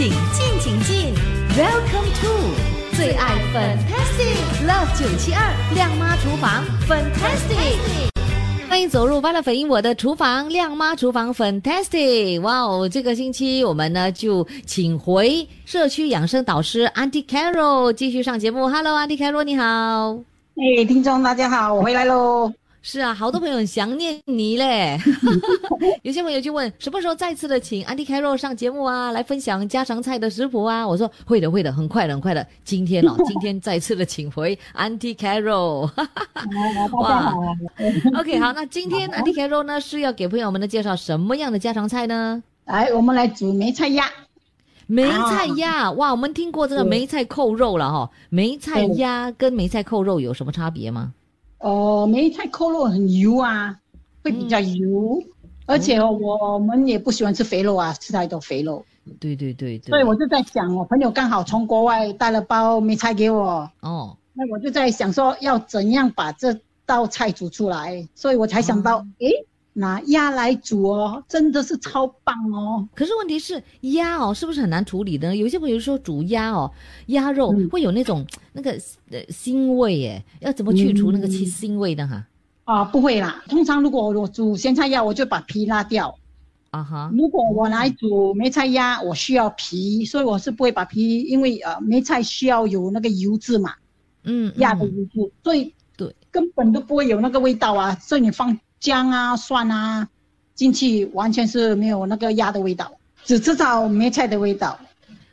请进，请进，Welcome to 最爱 Fantastic Love 九七二亮妈厨房 Fantastic。欢迎走入欢乐粉英我的厨房，亮妈厨房 Fantastic！哇哦，这个星期我们呢就请回社区养生导师 Auntie Carol 继续上节目。Hello，Auntie Carol，你好。哎，听众大家好，我回来喽。是啊，好多朋友很想念你嘞。有些朋友就问，什么时候再次的请 Auntie Carol 上节目啊，来分享家常菜的食谱啊？我说会的，会的，很快的，很快的。今天哦，今天再次的请回 Auntie Carol。哇，OK，好，那今天 Auntie Carol 呢是要给朋友们的介绍什么样的家常菜呢？来，我们来煮梅菜鸭。梅菜鸭，哇，我们听过这个梅菜扣肉了哈。梅菜鸭跟梅菜扣肉有什么差别吗？哦，梅菜扣肉很油啊，会比较油，而且我们也不喜欢吃肥肉啊，吃太多肥肉。对对对对。所以我就在想，我朋友刚好从国外带了包梅菜给我。哦。那我就在想说，要怎样把这道菜煮出来，所以我才想到，诶。拿鸭来煮哦，真的是超棒哦。可是问题是鸭哦，是不是很难处理的？有些朋友说煮鸭哦，鸭肉会有那种那个呃腥味耶，要怎么去除那个腥腥味的哈？啊，不会啦。通常如果我煮咸菜鸭，我就把皮拉掉。啊哈。如果我来煮梅菜鸭，我需要皮，所以我是不会把皮，因为呃梅菜需要有那个油脂嘛。嗯。鸭的油脂，所以对根本都不会有那个味道啊。所以你放。姜啊蒜啊进去完全是没有那个鸭的味道，只吃到梅菜的味道。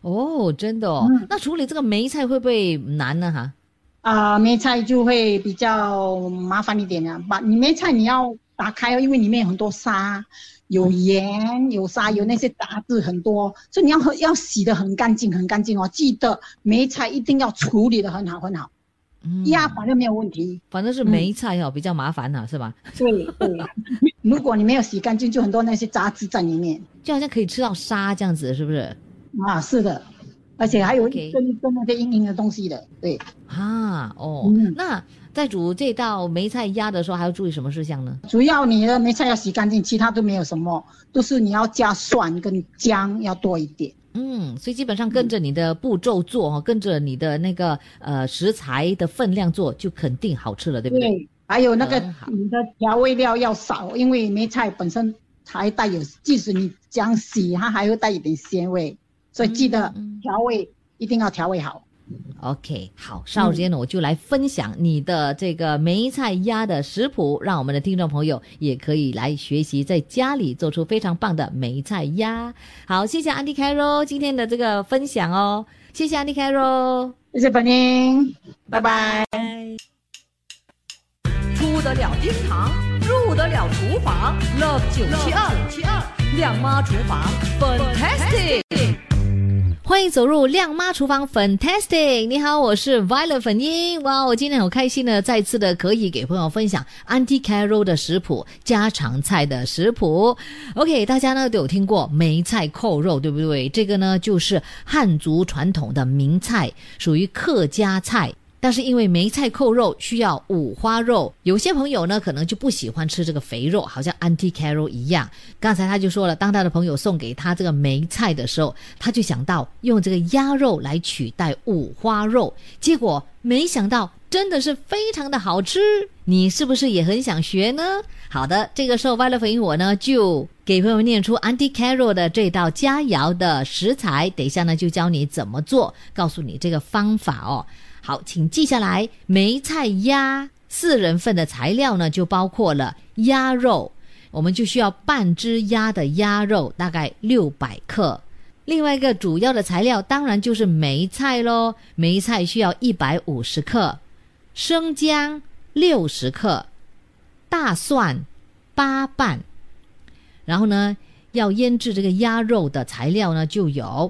哦，真的哦。那处理这个梅菜会不会难呢？哈？啊，梅菜就会比较麻烦一点啊。把你梅菜你要打开哦，因为里面有很多沙，有盐、有沙、有那些杂质很多，所以你要要洗的很干净、很干净哦。记得梅菜一定要处理的很好、很好。鸭反正没有问题，反正是梅菜哦，比较麻烦呐，是吧？对对，如果你没有洗干净，就很多那些杂质在里面，就好像可以吃到沙这样子，是不是？啊，是的，而且还有一根根那些硬硬的东西的，对。啊，哦，那在煮这道梅菜鸭的时候，还要注意什么事项呢？主要你的梅菜要洗干净，其他都没有什么，都是你要加蒜跟姜要多一点。嗯，所以基本上跟着你的步骤做哈，跟着你的那个呃食材的分量做，就肯定好吃了，对不对？对，还有那个你的调味料要少，因为梅菜本身还带有，即使你将洗，它还会带一点鲜味，所以记得调味一定要调味好。OK，好，稍后间呢，我就来分享你的这个梅菜鸭的食谱，让我们的听众朋友也可以来学习，在家里做出非常棒的梅菜鸭。好，谢谢安迪凯罗今天的这个分享哦，谢谢安迪凯罗，谢谢本宁，拜拜。出得了厅堂，入得了厨房，Love 九七二七二亮妈厨房，Fantastic。欢迎走入亮妈厨房，Fantastic！你好，我是 Violet 粉英。哇，我今天很开心呢，再次的可以给朋友分享 Auntie Carol 的食谱，家常菜的食谱。OK，大家呢都有听过梅菜扣肉，对不对？这个呢就是汉族传统的名菜，属于客家菜。但是因为梅菜扣肉需要五花肉，有些朋友呢可能就不喜欢吃这个肥肉，好像 Auntie Carol 一样。刚才他就说了，当他的朋友送给他这个梅菜的时候，他就想到用这个鸭肉来取代五花肉，结果没想到真的是非常的好吃。你是不是也很想学呢？好的，这个时候 Violet 粉我呢就给朋友念出 Auntie Carol 的这道佳肴的食材，等一下呢就教你怎么做，告诉你这个方法哦。好，请记下来。梅菜鸭四人份的材料呢，就包括了鸭肉，我们就需要半只鸭的鸭肉，大概六百克。另外一个主要的材料当然就是梅菜喽，梅菜需要一百五十克，生姜六十克，大蒜八瓣。然后呢，要腌制这个鸭肉的材料呢，就有。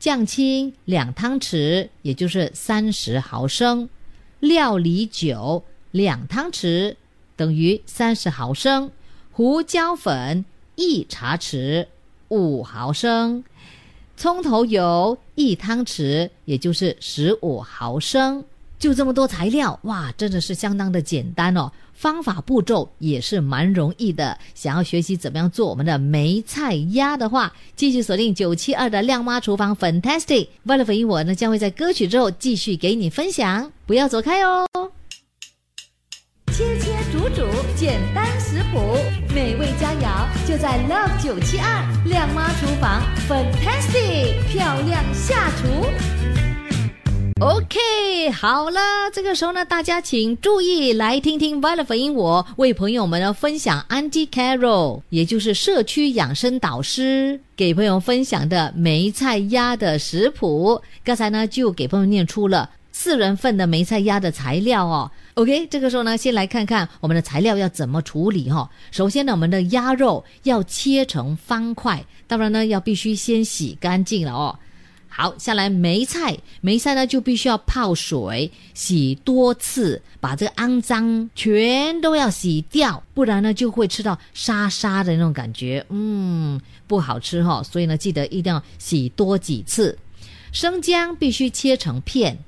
酱青两汤匙，也就是三十毫升；料理酒两汤匙，等于三十毫升；胡椒粉一茶匙，五毫升；葱头油一汤匙，也就是十五毫升；就这么多材料，哇，真的是相当的简单哦。方法步骤也是蛮容易的。想要学习怎么样做我们的梅菜鸭的话，继续锁定九七二的靓妈厨房，Fantastic。为了回应我呢，将会在歌曲之后继续给你分享，不要走开哦。切切煮煮，简单食谱，美味佳肴就在 Love 九七二靓妈厨房，Fantastic，漂亮下厨。OK，好了，这个时候呢，大家请注意来听听 Violet 回应我为朋友们呢分享 a n t i Carol，也就是社区养生导师给朋友分享的梅菜鸭的食谱。刚才呢就给朋友念出了四人份的梅菜鸭的材料哦。OK，这个时候呢，先来看看我们的材料要怎么处理哈。首先呢，我们的鸭肉要切成方块，当然呢要必须先洗干净了哦。好，下来梅菜，梅菜呢就必须要泡水洗多次，把这个肮脏全都要洗掉，不然呢就会吃到沙沙的那种感觉，嗯，不好吃哈。所以呢，记得一定要洗多几次。生姜必须切成片，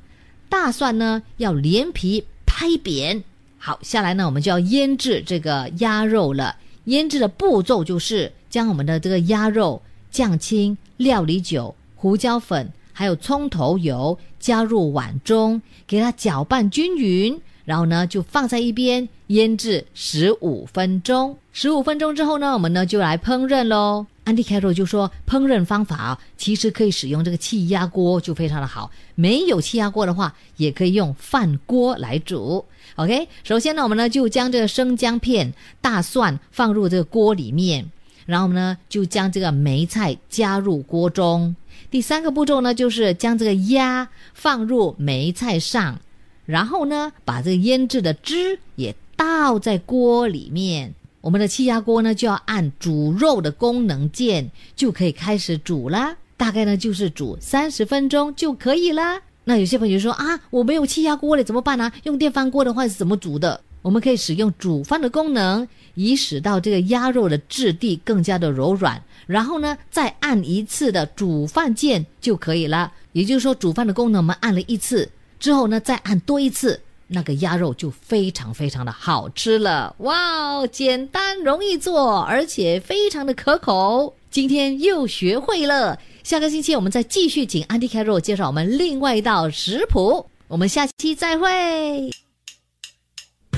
大蒜呢要连皮拍扁。好，下来呢我们就要腌制这个鸭肉了。腌制的步骤就是将我们的这个鸭肉酱青料理酒。胡椒粉还有葱头油加入碗中，给它搅拌均匀，然后呢就放在一边腌制十五分钟。十五分钟之后呢，我们呢就来烹饪喽。安迪凯罗就说，烹饪方法啊，其实可以使用这个气压锅，就非常的好。没有气压锅的话，也可以用饭锅来煮。OK，首先呢，我们呢就将这个生姜片、大蒜放入这个锅里面，然后呢就将这个梅菜加入锅中。第三个步骤呢，就是将这个鸭放入梅菜上，然后呢，把这个腌制的汁也倒在锅里面。我们的气压锅呢，就要按煮肉的功能键，就可以开始煮啦。大概呢，就是煮三十分钟就可以啦。那有些朋友说啊，我没有气压锅了，怎么办呢？用电饭锅的话是怎么煮的？我们可以使用煮饭的功能，以使到这个鸭肉的质地更加的柔软。然后呢，再按一次的煮饭键就可以了。也就是说，煮饭的功能我们按了一次之后呢，再按多一次，那个鸭肉就非常非常的好吃了。哇哦，简单容易做，而且非常的可口。今天又学会了，下个星期我们再继续请 Andy Carroll 介绍我们另外一道食谱。我们下期再会。